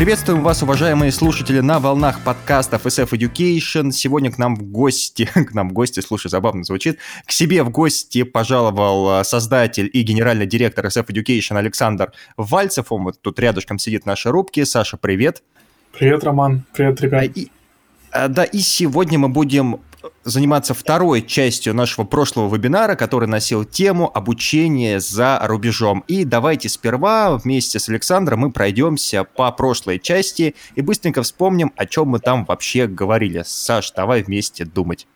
Приветствуем вас, уважаемые слушатели, на волнах подкастов SF Education. Сегодня к нам в гости, к нам в гости, слушай, забавно звучит, к себе в гости пожаловал э, создатель и генеральный директор SF Education Александр Вальцев. Он вот тут рядышком сидит в нашей рубке. Саша, привет. Привет, Роман. Привет, ребят. А, и, а, да, и сегодня мы будем заниматься второй частью нашего прошлого вебинара, который носил тему обучение за рубежом. И давайте сперва вместе с Александром мы пройдемся по прошлой части и быстренько вспомним, о чем мы там вообще говорили. Саш, давай вместе думать,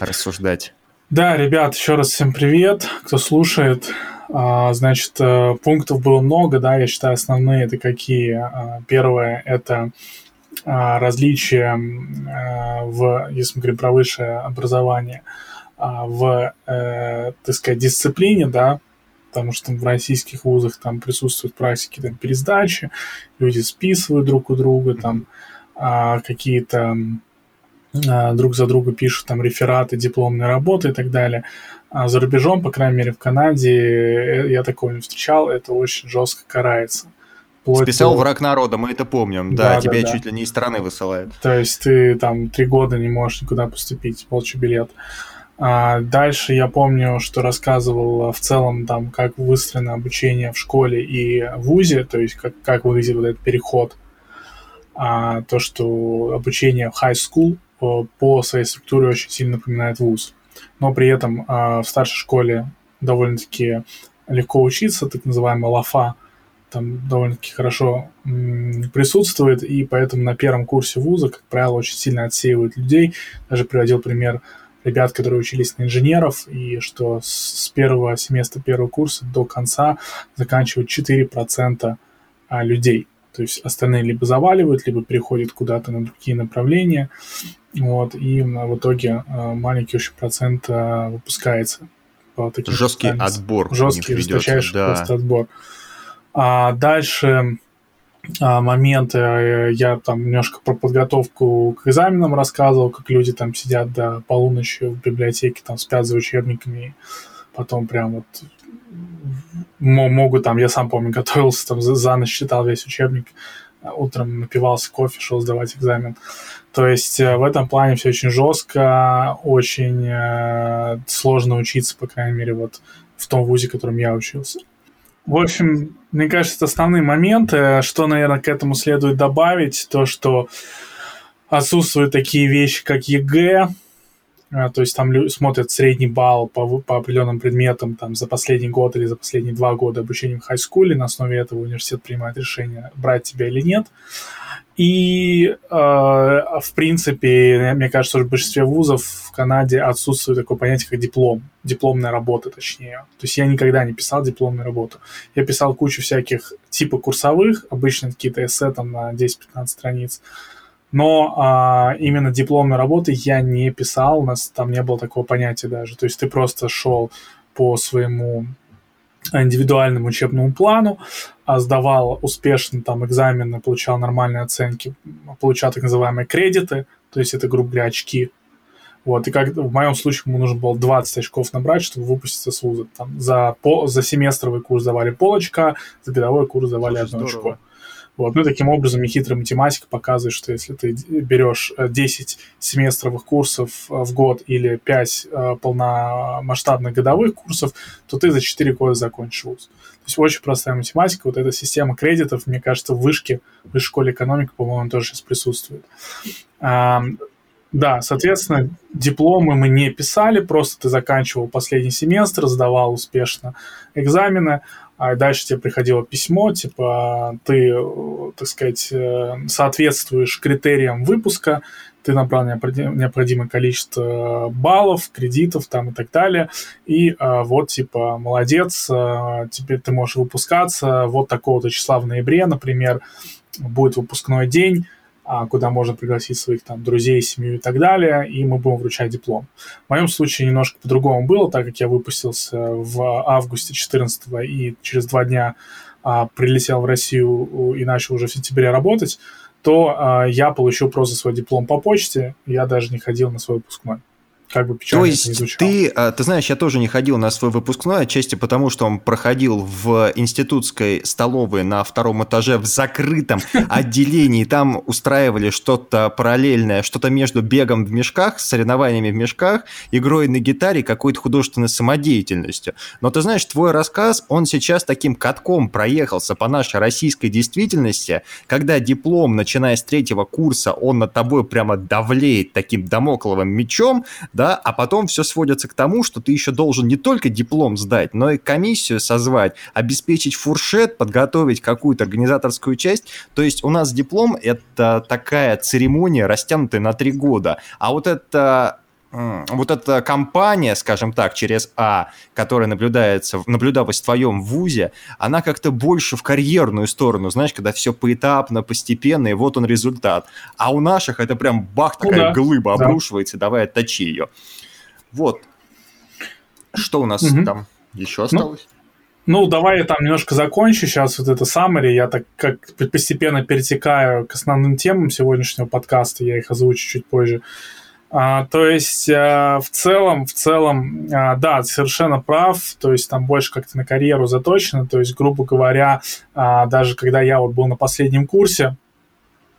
рассуждать. Да, ребят, еще раз всем привет, кто слушает. А, значит, э, пунктов было много, да, я считаю, основные это какие. А, первое – это различия в, если мы говорим про высшее образование, а, в, э, так сказать, дисциплине, да, потому что в российских вузах там присутствуют практики там, пересдачи, люди списывают друг у друга, там а, какие-то друг за друга пишут там рефераты, дипломные работы и так далее. А за рубежом, по крайней мере в Канаде, э, я такого не встречал, это очень жестко карается. Списал до... враг народа, мы это помним. Да, да тебя да, чуть ли не из страны высылают. То есть ты там три года не можешь никуда поступить, получи билет. А дальше я помню, что рассказывал в целом там, как выстроено обучение в школе и в ВУЗе, то есть как, как выглядит вот этот переход. А, то, что обучение в high school по, по своей структуре очень сильно напоминает ВУЗ. Но при этом а, в старшей школе довольно-таки легко учиться, так называемая лафа, там довольно-таки хорошо присутствует, и поэтому на первом курсе вуза, как правило, очень сильно отсеивают людей. Даже приводил пример ребят, которые учились на инженеров, и что с первого семестра первого курса до конца заканчивают 4% а, людей. То есть остальные либо заваливают, либо переходят куда-то на другие направления. Вот, и в итоге а, маленький очень процент а, выпускается. Жесткий отбор. Жесткий, жесточайший да. просто отбор. А дальше а, моменты, э, я там немножко про подготовку к экзаменам рассказывал, как люди там сидят до полуночи в библиотеке, там спят за учебниками, потом прям вот могут там, я сам помню, готовился, там за, за ночь читал весь учебник, утром напивался кофе, шел сдавать экзамен. То есть э, в этом плане все очень жестко, очень э, сложно учиться, по крайней мере, вот в том вузе, в котором я учился. В общем, мне кажется, основные моменты. Что, наверное, к этому следует добавить, то, что отсутствуют такие вещи, как ЕГЭ, то есть там смотрят средний балл по, по определенным предметам там, за последний год или за последние два года обучения в хай-скуле, на основе этого университет принимает решение, брать тебя или нет. И, э, в принципе, мне кажется, что в большинстве вузов в Канаде отсутствует такое понятие, как диплом, дипломная работа, точнее. То есть я никогда не писал дипломную работу. Я писал кучу всяких типа курсовых, обычно какие-то эссе там на 10-15 страниц, но а, именно дипломной работы я не писал, у нас там не было такого понятия даже. То есть ты просто шел по своему индивидуальному учебному плану, а сдавал успешно там экзамены, получал нормальные оценки, получал так называемые кредиты, то есть это, грубо говоря, очки. Вот, и как в моем случае ему нужно было 20 очков набрать, чтобы выпуститься с вуза. Там за, по, за семестровый курс давали пол очка, за годовой курс давали одно очко. Вот. Ну, и таким образом, нехитрая математика показывает, что если ты берешь 10 э, семестровых курсов э, в год или 5 э, полномасштабных годовых курсов, то ты за 4 года закончишь вуз. То есть очень простая математика. Вот эта система кредитов, мне кажется, в вышке, в высшей школе экономики, по-моему, тоже сейчас присутствует. Да, соответственно, дипломы мы не писали, просто ты заканчивал последний семестр, сдавал успешно экзамены, а дальше тебе приходило письмо, типа ты, так сказать, э, соответствуешь критериям выпуска, ты набрал необходимое количество баллов, кредитов там и так далее, и а, вот, типа, молодец, а, теперь ты можешь выпускаться, вот такого-то числа в ноябре, например, будет выпускной день, куда можно пригласить своих там друзей, семью и так далее, и мы будем вручать диплом. В моем случае немножко по-другому было, так как я выпустился в августе 14 и через два дня а, прилетел в Россию и начал уже в сентябре работать, то э, я получил просто свой диплом по почте, я даже не ходил на свой выпускной как бы печально То есть ты, а, ты знаешь, я тоже не ходил на свой выпускной, отчасти потому, что он проходил в институтской столовой на втором этаже в закрытом отделении. Там устраивали что-то параллельное, что-то между бегом в мешках, соревнованиями в мешках, игрой на гитаре, какой-то художественной самодеятельностью. Но ты знаешь, твой рассказ, он сейчас таким катком проехался по нашей российской действительности, когда диплом, начиная с третьего курса, он над тобой прямо давлеет таким домокловым мечом, да, а потом все сводится к тому, что ты еще должен не только диплом сдать, но и комиссию созвать, обеспечить фуршет, подготовить какую-то организаторскую часть. То есть у нас диплом — это такая церемония, растянутая на три года. А вот это вот эта компания, скажем так, через А, которая наблюдается, наблюдалась в твоем вузе, она как-то больше в карьерную сторону, знаешь, когда все поэтапно, постепенно, и вот он результат. А у наших это прям бах, такая ну, да, глыба да. обрушивается, давай отточи ее. Вот. Что у нас угу. там еще ну, осталось? Ну, ну, давай я там немножко закончу сейчас вот это summary. Я так как постепенно перетекаю к основным темам сегодняшнего подкаста, я их озвучу чуть позже. А, то есть а, в целом, в целом, а, да, совершенно прав. То есть там больше как-то на карьеру заточено. То есть, грубо говоря, а, даже когда я вот был на последнем курсе,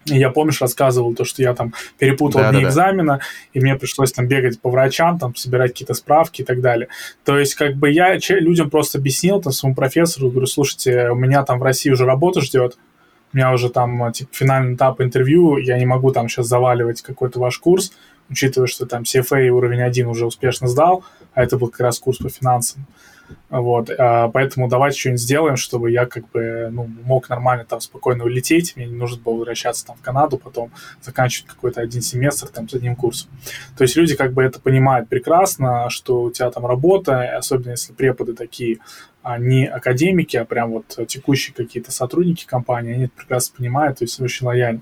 я, помнишь, рассказывал то, что я там перепутал да, дни да, экзамена, да. и мне пришлось там бегать по врачам, там собирать какие-то справки и так далее. То есть, как бы я людям просто объяснил, там, своему профессору, говорю, слушайте, у меня там в России уже работа ждет, у меня уже там, типа, финальный этап интервью, я не могу там сейчас заваливать какой-то ваш курс, учитывая, что там CFA уровень 1 уже успешно сдал, а это был как раз курс по финансам. Вот, а, поэтому давайте что-нибудь сделаем, чтобы я как бы ну, мог нормально там спокойно улететь, мне не нужно было возвращаться там в Канаду, потом заканчивать какой-то один семестр там с одним курсом. То есть люди как бы это понимают прекрасно, что у тебя там работа, особенно если преподы такие, а не академики, а прям вот текущие какие-то сотрудники компании, они это прекрасно понимают, то есть очень лояльны.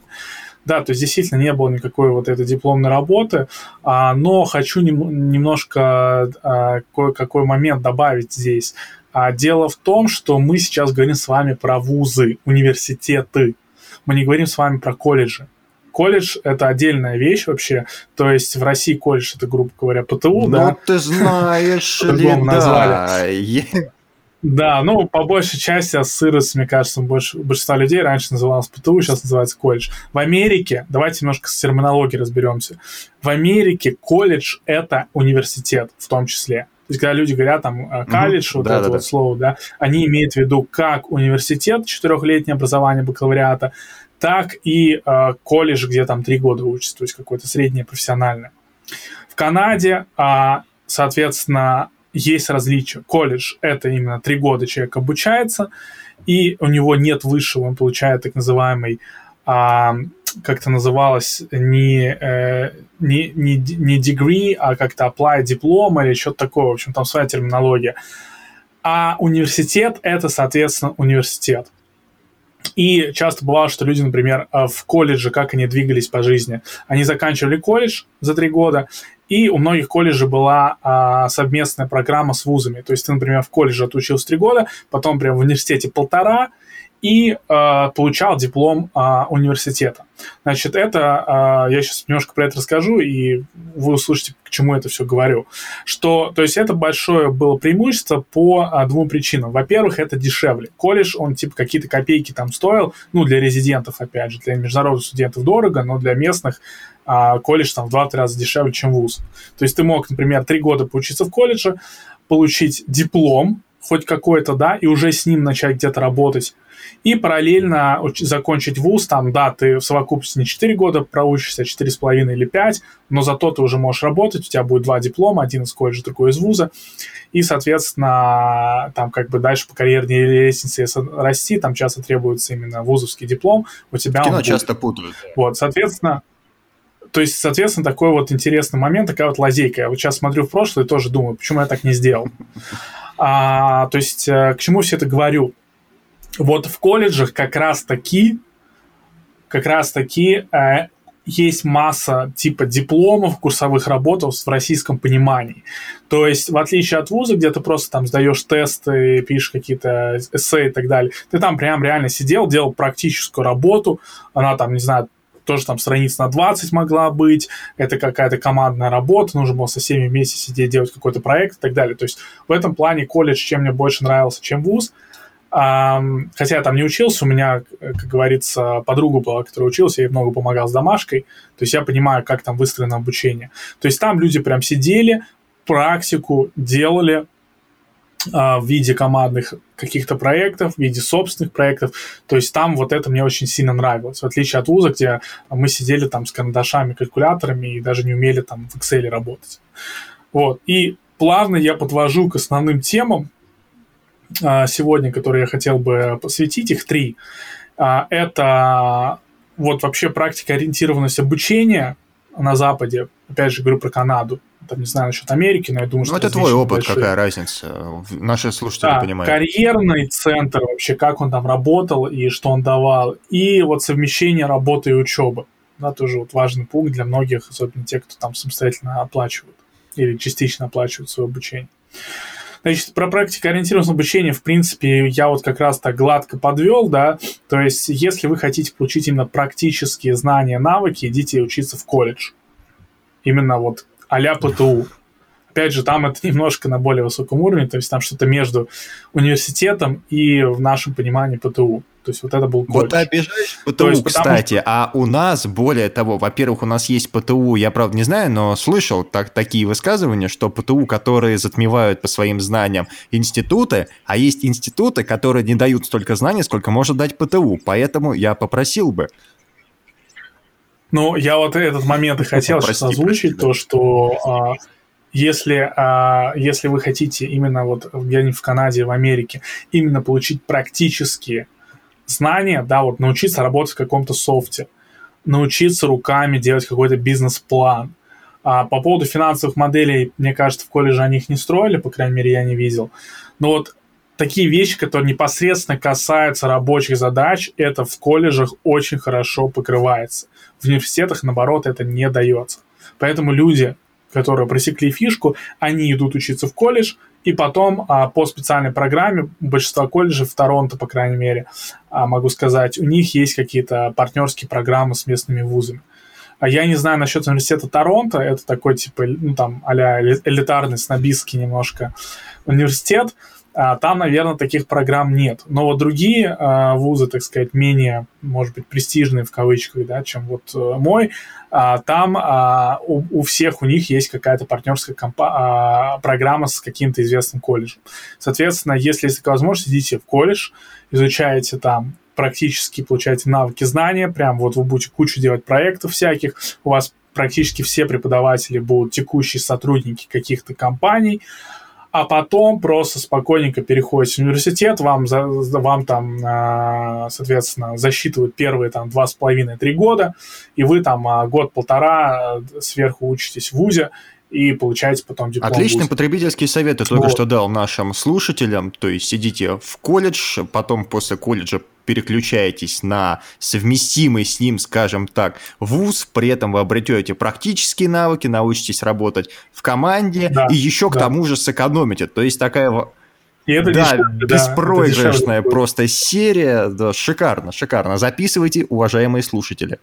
Да, то есть действительно не было никакой вот этой дипломной работы, а, но хочу нем, немножко а, кое-какой момент добавить здесь. А, дело в том, что мы сейчас говорим с вами про вузы, университеты. Мы не говорим с вами про колледжи. Колледж – это отдельная вещь вообще. То есть в России колледж – это, грубо говоря, ПТУ, ну, да? Ну, ты знаешь ли, да. Да, ну, по большей части сырость, мне кажется, больше, большинство людей раньше называлось ПТУ, сейчас называется колледж. В Америке, давайте немножко с терминологией разберемся. В Америке колледж – это университет в том числе. То есть, когда люди говорят там э, колледж, mm-hmm. вот да, это да, вот да. слово, да, они имеют в виду как университет, четырехлетнее образование бакалавриата, так и э, колледж, где там три года учатся, то есть какое-то среднее профессиональное. В Канаде, э, соответственно, есть различия. Колледж – это именно три года человек обучается, и у него нет высшего, он получает так называемый, а, как это называлось, не, э, не, не, не degree, а как-то apply диплом или что-то такое, в общем, там своя терминология. А университет – это, соответственно, университет. И часто бывало, что люди, например, в колледже, как они двигались по жизни. Они заканчивали колледж за три года, и у многих колледжей была а, совместная программа с вузами. То есть ты, например, в колледже отучился три года, потом прям в университете полтора, и э, получал диплом э, университета. Значит, это, э, я сейчас немножко про это расскажу, и вы услышите, к чему это все говорю. Что, то есть это большое было преимущество по э, двум причинам. Во-первых, это дешевле. Колледж, он типа какие-то копейки там стоил, ну, для резидентов, опять же, для международных студентов дорого, но для местных а колледж там в 2-3 раза дешевле, чем вуз. То есть ты мог, например, 3 года поучиться в колледже, получить диплом, хоть какой-то, да, и уже с ним начать где-то работать, и параллельно закончить вуз, там, да, ты в совокупности не 4 года проучишься, а 4,5 или 5, но зато ты уже можешь работать, у тебя будет два диплома, один из колледжа, другой из вуза, и, соответственно, там как бы дальше по карьерной лестнице если расти, там часто требуется именно вузовский диплом, у тебя Кино часто путают. Вот, соответственно, то есть, соответственно, такой вот интересный момент, такая вот лазейка. Я вот сейчас смотрю в прошлое и тоже думаю, почему я так не сделал. А, то есть, э, к чему все это говорю? вот в колледжах как раз таки, как раз таки э, есть масса типа дипломов, курсовых работ в российском понимании. То есть, в отличие от вуза, где ты просто там сдаешь тесты, пишешь какие-то эссе и так далее, ты там прям реально сидел, делал практическую работу, она там, не знаю, тоже там страниц на 20 могла быть, это какая-то командная работа, нужно было со всеми вместе сидеть, делать какой-то проект и так далее. То есть в этом плане колледж чем мне больше нравился, чем вуз. Хотя я там не учился, у меня, как говорится, подруга была, которая учился, я ей много помогал с домашкой, то есть я понимаю, как там выстроено обучение. То есть там люди прям сидели, практику делали, в виде командных каких-то проектов, в виде собственных проектов. То есть там вот это мне очень сильно нравилось. В отличие от вуза, где мы сидели там с карандашами, калькуляторами и даже не умели там в Excel работать. Вот. И плавно я подвожу к основным темам а, сегодня, которые я хотел бы посвятить. Их три. А, это вот вообще практика ориентированность обучения на Западе. Опять же, говорю про Канаду там, не знаю насчет Америки, но я думаю, ну, что... это твой опыт, большие. какая разница? Наши слушатели да, понимают. карьерный центр вообще, как он там работал и что он давал, и вот совмещение работы и учебы. Да, тоже вот важный пункт для многих, особенно тех, кто там самостоятельно оплачивают или частично оплачивают свое обучение. Значит, про практикоориентированное обучение, в принципе, я вот как раз так гладко подвел, да, то есть если вы хотите получить именно практические знания, навыки, идите учиться в колледж. Именно вот а-ля ПТУ. Опять же, там это немножко на более высоком уровне, то есть там что-то между университетом и в нашем понимании ПТУ. То есть вот это был колледж. Вот ты обижаешь ПТУ, есть, кстати, что... а у нас, более того, во-первых, у нас есть ПТУ, я, правда, не знаю, но слышал так, такие высказывания, что ПТУ, которые затмевают по своим знаниям институты, а есть институты, которые не дают столько знаний, сколько может дать ПТУ. Поэтому я попросил бы ну, я вот этот момент и хотел прости, сейчас озвучить, прости, то, что а, если, а, если вы хотите именно вот где-нибудь в Канаде, в Америке, именно получить практические знания, да, вот научиться работать в каком-то софте, научиться руками делать какой-то бизнес-план. А по поводу финансовых моделей, мне кажется, в колледже они их не строили, по крайней мере, я не видел. Но вот такие вещи, которые непосредственно касаются рабочих задач, это в колледжах очень хорошо покрывается. В университетах, наоборот, это не дается. Поэтому люди, которые просекли фишку, они идут учиться в колледж, и потом а, по специальной программе, большинство колледжей в Торонто, по крайней мере, а, могу сказать, у них есть какие-то партнерские программы с местными вузами. А я не знаю насчет университета Торонто, это такой типа, ну там, а элитарный, снобистский немножко университет, там, наверное, таких программ нет. Но вот другие а, вузы, так сказать, менее, может быть, престижные в кавычках, да, чем вот э, мой, а, там у всех у них есть какая-то партнерская компа- программа с каким-то известным колледжем. Соответственно, если есть такая возможность, идите в колледж, изучаете там практически, получаете навыки, знания, прям вот вы будете кучу делать проектов всяких, у вас практически все преподаватели будут текущие сотрудники каких-то компаний, а потом просто спокойненько переходите в университет, вам, за, вам там, а, соответственно, засчитывают первые там два с половиной-три года, и вы там а, год-полтора сверху учитесь в ВУЗе, и получаете потом диплом. Отличный потребительский совет ты только вот. что дал нашим слушателям. То есть сидите в колледж, потом после колледжа переключаетесь на совместимый с ним, скажем так, вуз, при этом вы обретете практические навыки, научитесь работать в команде да, и еще да. к тому же сэкономите. То есть такая и это да, дешевле, беспроигрышная да, просто серия. Да, шикарно, шикарно. Записывайте, уважаемые слушатели.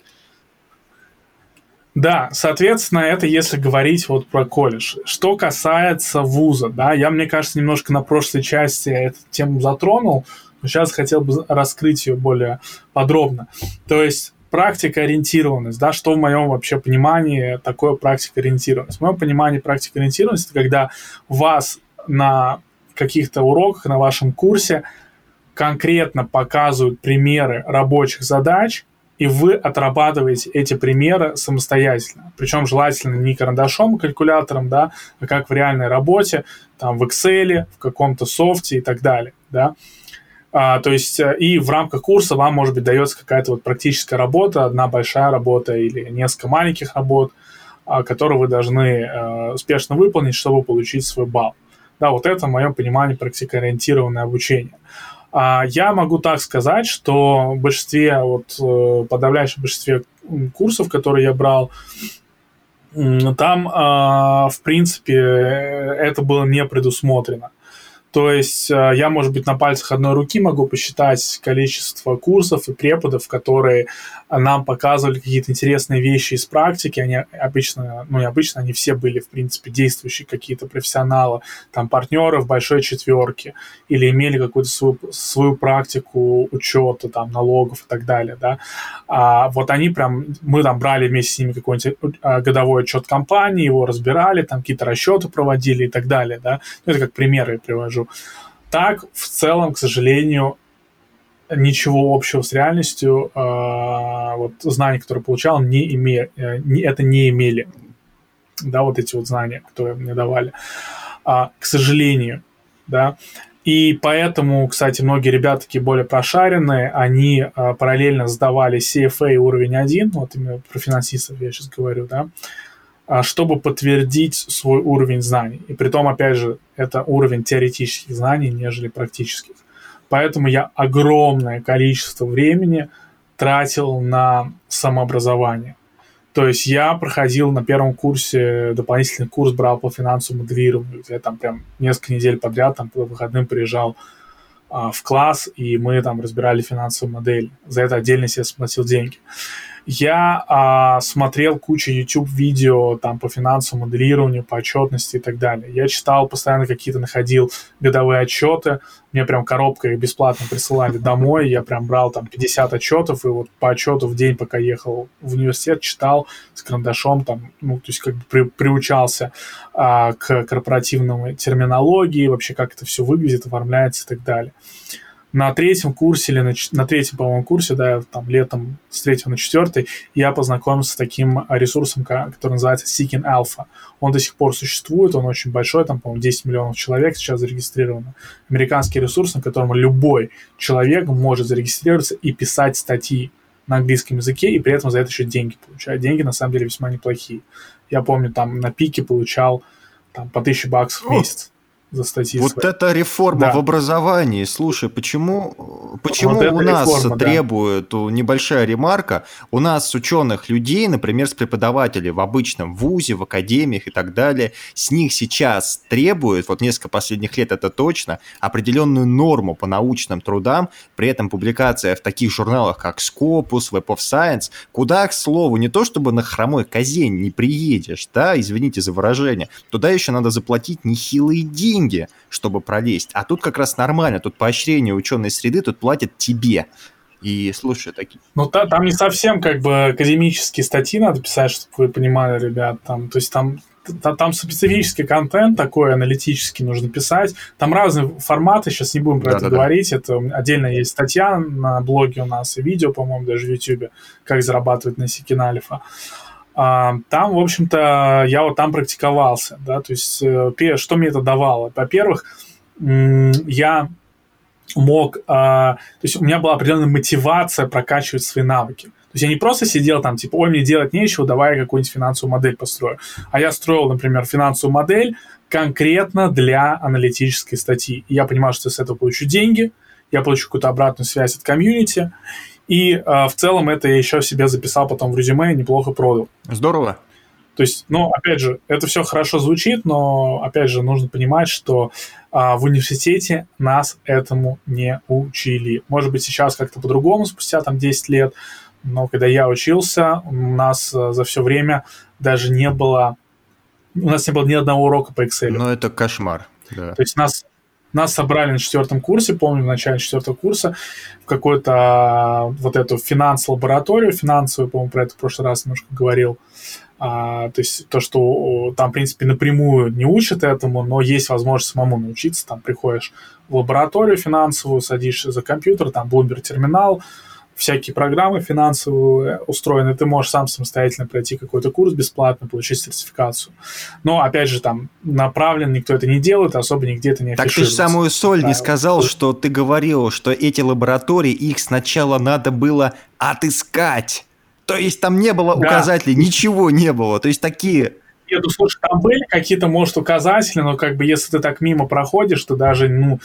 Да, соответственно, это если говорить вот про колледж. Что касается вуза, да, я, мне кажется, немножко на прошлой части эту тему затронул, но сейчас хотел бы раскрыть ее более подробно. То есть практика-ориентированность, да, что в моем вообще понимании такое практика-ориентированность? В моем понимании практика-ориентированность – это когда вас на каких-то уроках, на вашем курсе конкретно показывают примеры рабочих задач, и вы отрабатываете эти примеры самостоятельно. Причем желательно не карандашом, калькулятором, да, а как в реальной работе, там в Excel, в каком-то софте и так далее, да. А, то есть э, и в рамках курса вам, может быть, дается какая-то вот практическая работа, одна большая работа или несколько маленьких работ, а, которые вы должны а, успешно выполнить, чтобы получить свой балл. Да, вот это, в моем понимании, практикоориентированное обучение. А я могу так сказать, что в большинстве, вот, э, подавляющем большинстве курсов, которые я брал, там, а, в принципе, это было не предусмотрено. То есть э, я, может быть, на пальцах одной руки могу посчитать количество курсов и преподов, которые нам показывали какие-то интересные вещи из практики. Они обычно, ну не обычно, они все были, в принципе, действующие какие-то профессионалы, там, партнеры в большой четверке, или имели какую-то свою, свою практику учета, там, налогов и так далее, да. А вот они прям, мы там брали вместе с ними какой-нибудь э, годовой отчет компании, его разбирали, там какие-то расчеты проводили и так далее, да. Ну, это как примеры я привожу скажу. Так, в целом, к сожалению, ничего общего с реальностью э, вот знания, которые получал, не имея, э, не, это не имели. Да, вот эти вот знания, которые мне давали. А, к сожалению, да. И поэтому, кстати, многие ребята такие более прошаренные, они э, параллельно сдавали CFA уровень 1, вот именно про финансистов я сейчас говорю, да, а, чтобы подтвердить свой уровень знаний. И при том, опять же, это уровень теоретических знаний, нежели практических. Поэтому я огромное количество времени тратил на самообразование. То есть я проходил на первом курсе дополнительный курс, брал по финансовому моделированию. Я там прям несколько недель подряд там по выходным приезжал а, в класс, и мы там разбирали финансовую модель. За это отдельно себе сплатил деньги. Я а, смотрел кучу YouTube-видео там по финансовому моделированию, по отчетности и так далее. Я читал, постоянно какие-то находил годовые отчеты. Мне прям коробка их бесплатно присылали домой. Я прям брал там 50 отчетов, и вот по отчету в день, пока ехал в университет, читал с карандашом, там, ну, то есть как бы при, приучался а, к корпоративной терминологии, вообще как это все выглядит, оформляется и так далее на третьем курсе или на, на третьем, по-моему, курсе, да, там летом с третьего на четвертый, я познакомился с таким ресурсом, который называется Seeking Alpha. Он до сих пор существует, он очень большой, там, по-моему, 10 миллионов человек сейчас зарегистрировано. Американский ресурс, на котором любой человек может зарегистрироваться и писать статьи на английском языке, и при этом за это еще деньги получать. Деньги, на самом деле, весьма неплохие. Я помню, там на пике получал там, по 1000 баксов в месяц за статьи. Вот свои. это реформа да. в образовании. Слушай, почему, почему вот у нас реформа, требует да. небольшая ремарка? У нас ученых людей, например, с преподавателей в обычном вузе, в академиях и так далее, с них сейчас требуют, вот несколько последних лет это точно, определенную норму по научным трудам, при этом публикация в таких журналах, как Scopus, Web of Science, куда, к слову, не то чтобы на хромой козе не приедешь, да, извините за выражение, туда еще надо заплатить нехилые деньги деньги, чтобы пролезть. А тут как раз нормально, тут поощрение ученой среды, тут платят тебе. И слушай, такие. Ну, та, там не совсем как бы академические статьи надо писать, чтобы вы понимали, ребят. Там, то есть там там специфический контент такой аналитический нужно писать. Там разные форматы, сейчас не будем про да, это да, говорить. Да. Это отдельно есть статья на блоге у нас и видео, по-моему, даже в YouTube, как зарабатывать на Сикинальфа. А, там, в общем-то, я вот там практиковался, да, то есть э, что мне это давало? Во-первых, я мог, а, то есть у меня была определенная мотивация прокачивать свои навыки. То есть я не просто сидел там, типа, ой, мне делать нечего, давай я какую-нибудь финансовую модель построю. А я строил, например, финансовую модель конкретно для аналитической статьи. И я понимал, что я с этого получу деньги, я получу какую-то обратную связь от комьюнити, и э, в целом это я еще себе записал потом в резюме и неплохо продал. Здорово. То есть, ну, опять же, это все хорошо звучит, но, опять же, нужно понимать, что а, в университете нас этому не учили. Может быть, сейчас как-то по-другому, спустя там 10 лет, но когда я учился, у нас а, за все время даже не было, у нас не было ни одного урока по Excel. Ну, это кошмар. Да. То есть нас нас собрали на четвертом курсе, помню, в начале четвертого курса, в какую-то а, вот эту финанс-лабораторию, финансовую, по-моему, про это в прошлый раз немножко говорил. А, то есть то, что там, в принципе, напрямую не учат этому, но есть возможность самому научиться. Там приходишь в лабораторию финансовую, садишься за компьютер, там Bloomberg терминал, всякие программы финансовые устроены, ты можешь сам самостоятельно пройти какой-то курс бесплатно, получить сертификацию. Но, опять же, там направлен никто это не делает, особо нигде это не Так ты же самую соль да, не сказал, что ты говорил, что эти лаборатории, их сначала надо было отыскать. То есть там не было да. указателей, ничего не было. То есть такие нет, ну слушай, там были какие-то, может, указатели, но как бы если ты так мимо проходишь, то даже, ну,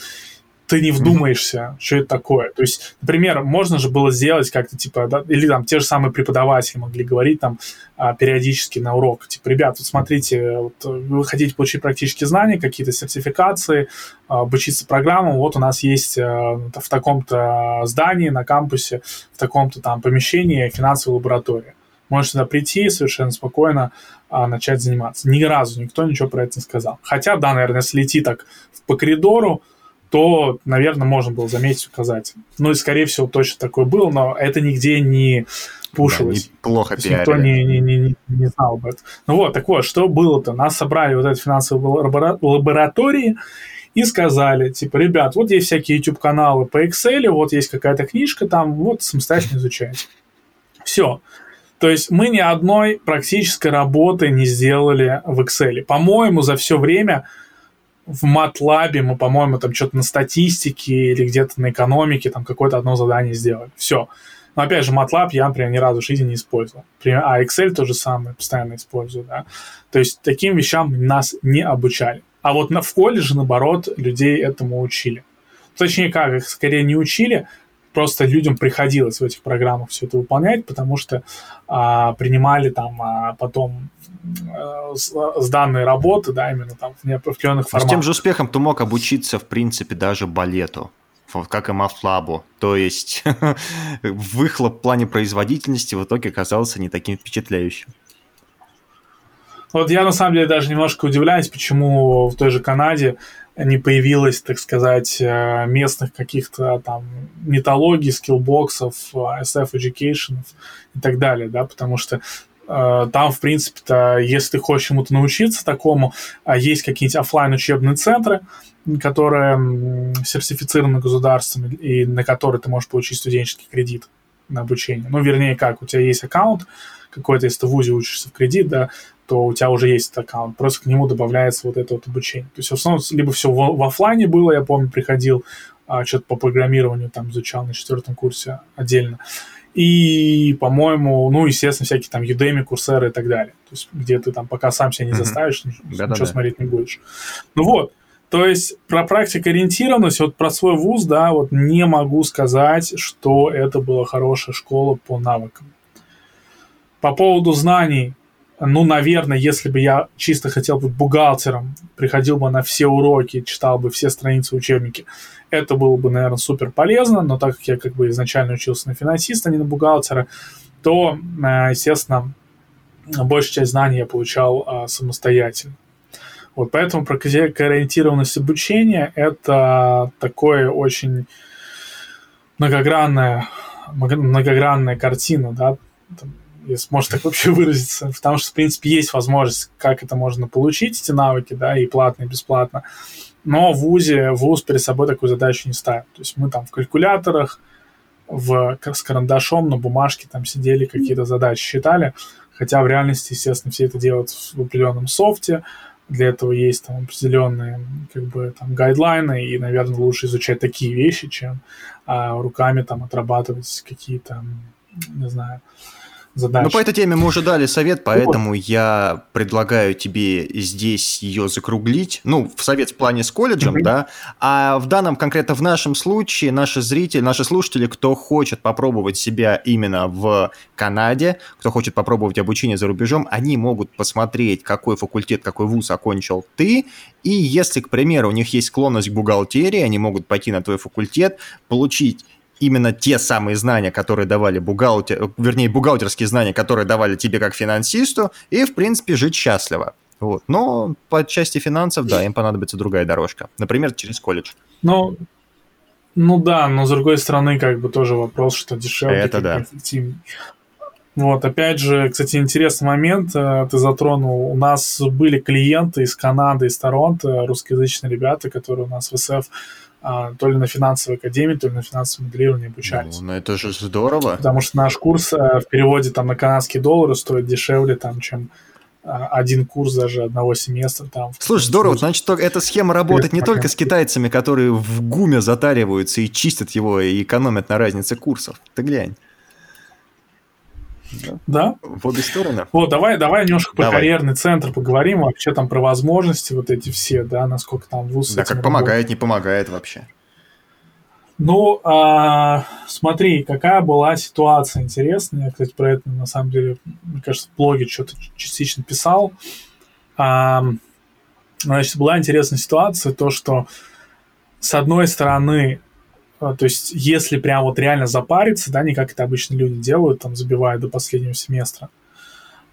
ты не вдумаешься, mm-hmm. что это такое. То есть, например, можно же было сделать как-то, типа, да, или там те же самые преподаватели могли говорить там а, периодически на урок, типа, ребят, вот смотрите, вот, вы хотите получить практические знания, какие-то сертификации, а, обучиться программам, вот у нас есть а, в таком-то здании на кампусе, в таком-то там помещении финансовая лаборатория. Можешь сюда прийти совершенно спокойно а, начать заниматься. Ни разу никто ничего про это не сказал. Хотя, да, наверное, если идти так по коридору, то, наверное, можно было заметить, указать. Ну и, скорее всего, точно такое было, но это нигде не пушилось. Да, неплохо пиарили. Никто не, не, не, не знал об этом. Ну вот, так вот, что было-то? Нас собрали вот эти финансовые лаборатории и сказали, типа, ребят, вот есть всякие YouTube-каналы по Excel, вот есть какая-то книжка там, вот самостоятельно изучайте. Все. То есть мы ни одной практической работы не сделали в Excel. По-моему, за все время в MATLAB мы, по-моему, там что-то на статистике или где-то на экономике там какое-то одно задание сделали. Все. Но опять же, MATLAB я, например, ни разу в жизни не использовал. А Excel то же самое, постоянно использую, да. То есть таким вещам нас не обучали. А вот на, в колледже, наоборот, людей этому учили. Точнее как, их скорее не учили, просто людям приходилось в этих программах все это выполнять, потому что а, принимали там а, потом с, с данной работы, да, именно там в неопределенных форматах. С тем же успехом ты мог обучиться, в принципе, даже балету как и Мафлабу. То есть выхлоп в плане производительности в итоге оказался не таким впечатляющим. Вот я на самом деле даже немножко удивляюсь, почему в той же Канаде не появилось, так сказать, э, местных каких-то там металлогий, скиллбоксов, SF Education и так далее, да, потому что э, там, в принципе-то, если ты хочешь чему-то научиться такому, а есть какие-нибудь офлайн учебные центры, которые сертифицированы государством и на которые ты можешь получить студенческий кредит на обучение. Ну, вернее, как, у тебя есть аккаунт какой-то, если ты в ВУЗе учишься в кредит, да, то у тебя уже есть этот аккаунт, просто к нему добавляется вот это вот обучение. То есть в основном либо все в, в офлайне было, я помню, приходил, а, что-то по программированию там изучал на четвертом курсе отдельно. И, по-моему, ну, естественно, всякие там Udemy, курсеры и так далее. То есть где ты там пока сам себя не заставишь, mm-hmm. ничего Да-да-да. смотреть не будешь. Ну вот, то есть про практикоориентированность, вот про свой вуз, да, вот не могу сказать, что это была хорошая школа по навыкам. По поводу знаний, ну, наверное, если бы я чисто хотел быть бухгалтером, приходил бы на все уроки, читал бы все страницы учебники, это было бы, наверное, супер полезно, но так как я как бы изначально учился на финансиста, а не на бухгалтера, то, э, естественно, большую часть знаний я получал а, самостоятельно. Вот поэтому практикоориентированность обучения – это такое очень многогранная, многогранная картина, да, если можно так вообще выразиться, потому что, в принципе, есть возможность, как это можно получить, эти навыки, да, и платно, и бесплатно, но в ВУЗе, ВУЗ перед собой такую задачу не ставит. То есть мы там в калькуляторах, в, с карандашом на бумажке там сидели, какие-то задачи считали, хотя в реальности, естественно, все это делают в определенном софте, для этого есть там определенные как бы там гайдлайны, и, наверное, лучше изучать такие вещи, чем а, руками там отрабатывать какие-то, не знаю, задачи. Ну, по этой теме мы уже дали совет, поэтому вот. я предлагаю тебе здесь ее закруглить. Ну, в совет в плане с колледжем, mm-hmm. да. А в данном, конкретно в нашем случае, наши зрители, наши слушатели, кто хочет попробовать себя именно в Канаде, кто хочет попробовать обучение за рубежом, они могут посмотреть, какой факультет, какой вуз окончил ты, и если, к примеру, у них есть склонность к бухгалтерии, они могут пойти на твой факультет, получить именно те самые знания, которые давали бухгалтер, вернее, бухгалтерские знания, которые давали тебе как финансисту, и, в принципе, жить счастливо. Вот. Но по части финансов, да, им понадобится другая дорожка. Например, через колледж. Ну, ну да, но с другой стороны, как бы тоже вопрос, что дешевле, Это да. эффективнее. Вот, опять же, кстати, интересный момент э, ты затронул. У нас были клиенты из Канады, из Торонто, русскоязычные ребята, которые у нас в СФ то ли на финансовой академии, то ли на финансовом моделировании обучались. Ну, ну это же здорово. Потому что наш курс э, в переводе там на канадские доллары стоит дешевле, там, чем э, один курс даже одного семестра там. Слушай, здорово, значит, эта схема работает не только с китайцами, которые в гуме затариваются и чистят его и экономят на разнице курсов. Ты глянь. Да. В обе стороны. Вот, давай, давай немножко давай. про карьерный центр поговорим, вообще там про возможности вот эти все, да, насколько там вуз Да, как работает. помогает, не помогает вообще. Ну, а, смотри, какая была ситуация интересная. Я, кстати, про это, на самом деле, мне кажется, в блоге что-то частично писал. А, значит, была интересная ситуация, то, что с одной стороны, то есть, если прям вот реально запариться, да, не как это обычно люди делают, там, забивают до последнего семестра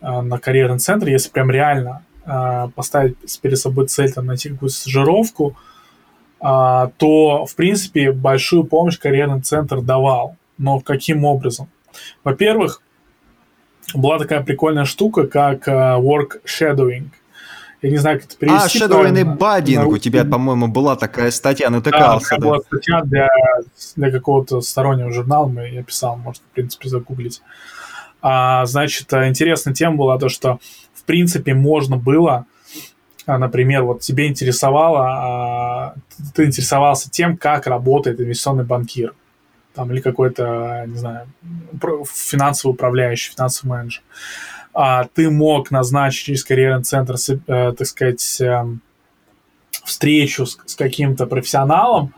а, на карьерный центр, если прям реально а, поставить перед собой цель, там, найти какую-то стажировку – а, то, в принципе, большую помощь карьерный центр давал. Но каким образом? Во-первых, была такая прикольная штука, как work shadowing. Я не знаю, как это перевести. А, shadowing и баддинг. У тебя, по-моему, была такая статья, натыкался. Да, да. была статья для, для какого-то стороннего журнала, я писал, можно, в принципе, загуглить. А, значит, интересная тема была то, что, в принципе, можно было а, например, вот тебе интересовало, а, ты интересовался тем, как работает инвестиционный банкир, там, или какой-то, не знаю, финансовый управляющий, финансовый менеджер, а ты мог назначить через карьерный центр, э, так сказать, эм, встречу с, с каким-то профессионалом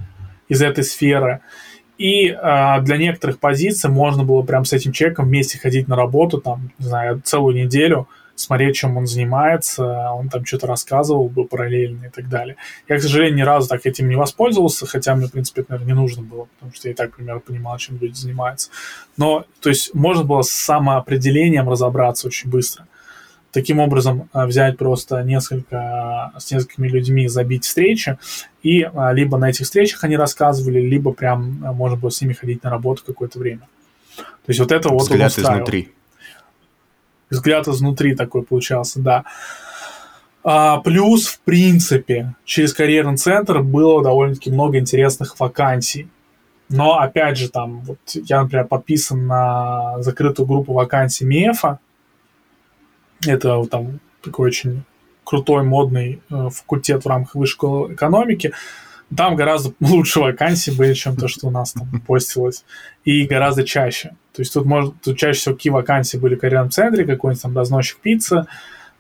из этой сферы, и э, для некоторых позиций можно было прям с этим человеком вместе ходить на работу, там, не знаю, целую неделю, смотреть, чем он занимается, он там что-то рассказывал бы параллельно и так далее. Я, к сожалению, ни разу так этим не воспользовался, хотя мне, в принципе, это, наверное, не нужно было, потому что я и так примерно понимал, чем люди занимаются. Но, то есть, можно было с самоопределением разобраться очень быстро. Таким образом, э, взять просто несколько, с несколькими людьми, забить встречи, и э, либо на этих встречах они рассказывали, либо прям э, можно было с ними ходить на работу какое-то время. То есть вот это вот Взгляд изнутри взгляд изнутри такой получался, да. А, плюс, в принципе, через карьерный центр было довольно-таки много интересных вакансий. Но, опять же, там, вот я, например, подписан на закрытую группу вакансий МЕФа. Это там такой очень крутой, модный э, факультет в рамках высшей школы экономики там гораздо лучше вакансии были, чем то, что у нас там постилось. И гораздо чаще. То есть тут, может, тут чаще всего какие вакансии были в карьерном центре, какой-нибудь там разносчик пиццы,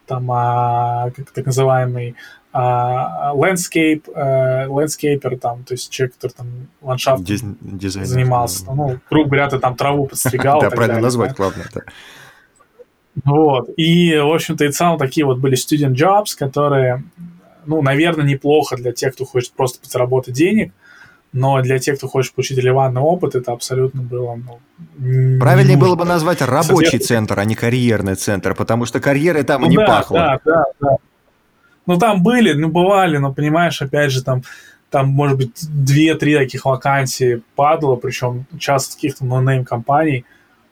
там а, как, так называемый а, landscape, а, landscaper, там, то есть человек, который там ландшафт Дизайнер, занимался. Ну, грубо говоря, ты там траву подстригал. Да, правильно назвать, главное. Вот. И, в общем-то, и целом такие вот были student jobs, которые ну, наверное, неплохо для тех, кто хочет просто заработать денег, но для тех, кто хочет получить релевантный опыт, это абсолютно было... Ну, Правильнее было бы назвать рабочий центр, а не карьерный центр, потому что карьеры там ну, и не да, пахло. Да, да, да. Ну, там были, ну, бывали, но, понимаешь, опять же, там, там может быть, две-три таких вакансии падало, причем часто каких-то нонейм компаний.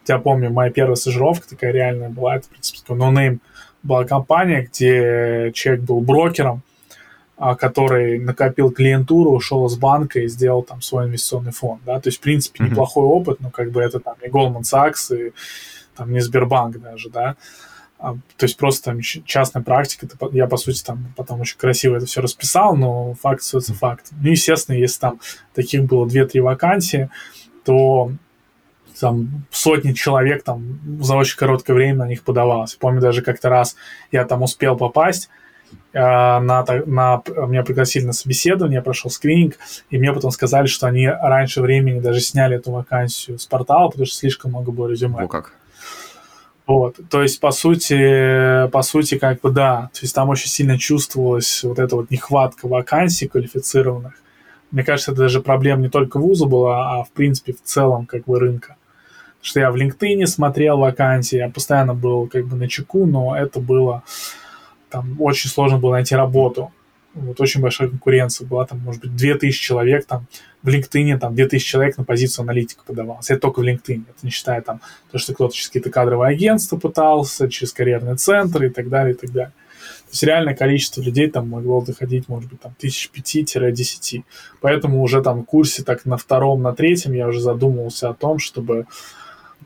Я помню, моя первая стажировка такая реальная была, это, в принципе, такой нонейм была компания, где человек был брокером, который накопил клиентуру, ушел из банка и сделал там свой инвестиционный фонд, да, то есть, в принципе, неплохой mm-hmm. опыт, но как бы это там не Goldman Sachs и там не Сбербанк даже, да, а, то есть просто там частная практика, это, я, по сути, там потом очень красиво это все расписал, но факт остается факт. Ну, естественно, если там таких было 2-3 вакансии, то там сотни человек там за очень короткое время на них подавалось. Помню даже как-то раз я там успел попасть, на, на, меня пригласили на собеседование, я прошел скрининг, и мне потом сказали, что они раньше времени даже сняли эту вакансию с портала, потому что слишком много было резюме. О, как. Вот, то есть, по сути, по сути, как бы, да, то есть там очень сильно чувствовалась вот эта вот нехватка вакансий квалифицированных. Мне кажется, это даже проблема не только вуза была, а в принципе в целом как бы рынка. что я в LinkedIn смотрел вакансии, я постоянно был как бы на чеку, но это было, там очень сложно было найти работу. Вот очень большая конкуренция была, там, может быть, 2000 человек, там, в LinkedIn, там, 2000 человек на позицию аналитика подавалось. Это только в LinkedIn, это не считая, там, то, что кто-то через какие-то кадровые агентства пытался, через карьерные центры и так далее, и так далее. То есть реальное количество людей там могло доходить, может быть, там, тысяч пяти-десяти. Поэтому уже там в курсе так на втором, на третьем я уже задумывался о том, чтобы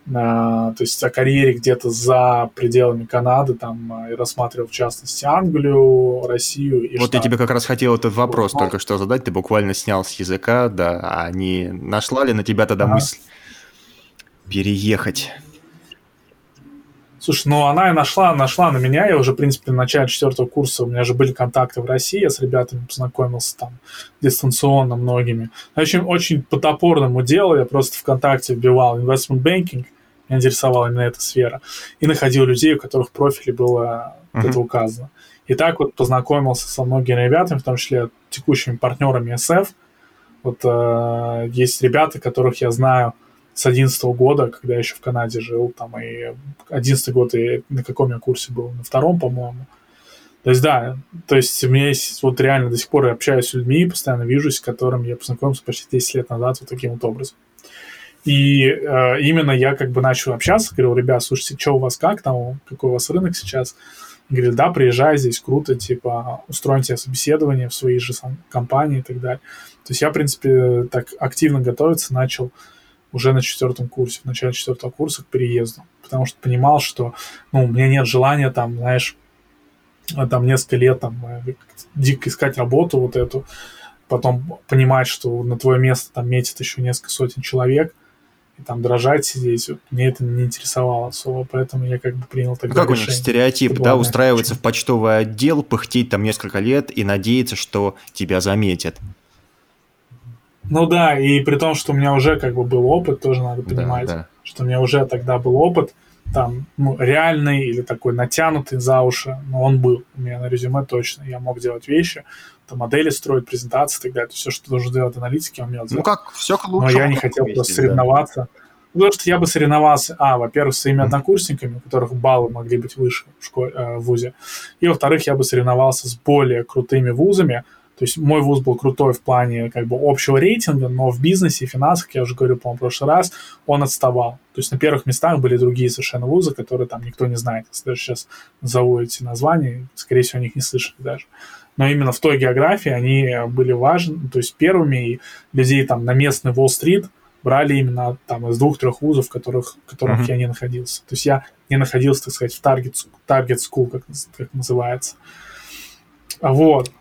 то есть о карьере где-то за пределами Канады, там, а, и рассматривал, в частности, Англию, Россию и Вот Штаты. я тебе как раз хотел этот вопрос вот. только что задать, ты буквально снял с языка, да, а не нашла ли на тебя тогда ага. мысль переехать? Слушай, ну она и нашла, нашла на меня. Я уже, в принципе, на начале четвертого курса у меня же были контакты в России. Я с ребятами познакомился там дистанционно многими. Очень, очень по топорному делу я просто ВКонтакте вбивал investment banking. Меня интересовала именно эта сфера. И находил людей, у которых в профиле было uh-huh. это указано. И так вот познакомился со многими ребятами, в том числе текущими партнерами SF. Вот э, есть ребята, которых я знаю – с 11 года, когда я еще в Канаде жил, там и 11 год, и на каком я курсе был? На втором, по-моему. То есть, да, то есть у меня есть, вот реально до сих пор я общаюсь с людьми, постоянно вижусь, с которыми я познакомился почти 10 лет назад вот таким вот образом. И э, именно я как бы начал общаться, говорил, ребят, слушайте, что у вас как там, какой у вас рынок сейчас? Говорит, да, приезжай, здесь круто, типа, устроим тебе собеседование в своей же компании и так далее. То есть я, в принципе, так активно готовиться начал уже на четвертом курсе, в начале четвертого курса к переезду, потому что понимал, что, ну, у меня нет желания там, знаешь, там несколько лет там э, дико искать работу вот эту, потом понимать, что на твое место там метит еще несколько сотен человек, и там дрожать сидеть, вот, мне это не интересовало особо, поэтому я как бы принял тогда Как решение. у них стереотип, да, устраиваться в почтовый отдел, пыхтеть там несколько лет и надеяться, что тебя заметят. Ну да, и при том, что у меня уже как бы был опыт, тоже надо понимать, да, да. что у меня уже тогда был опыт, там, ну, реальный или такой натянутый за уши, но он был у меня на резюме точно. Я мог делать вещи, там, модели строить, презентации и так далее. Все, что должен делать аналитики, он умел делать. Ну как, все к лучшему. Но я не хотел вместе, просто соревноваться. Да. Потому что я бы соревновался, а, во-первых, с своими однокурсниками, у которых баллы могли быть выше в, школе, э, в ВУЗе, и, во-вторых, я бы соревновался с более крутыми вузами, то есть мой вуз был крутой в плане как бы общего рейтинга, но в бизнесе и финансах, я уже говорю, по-моему, в прошлый раз, он отставал. То есть на первых местах были другие совершенно вузы, которые там никто не знает. Если даже сейчас назову эти названия, скорее всего, о них не слышали даже. Но именно в той географии они были важны, то есть первыми, и людей там на местный Уолл-стрит брали именно там из двух-трех вузов, в которых, в которых uh-huh. я не находился. То есть я не находился, так сказать, в target, target school, как, как называется. Вот.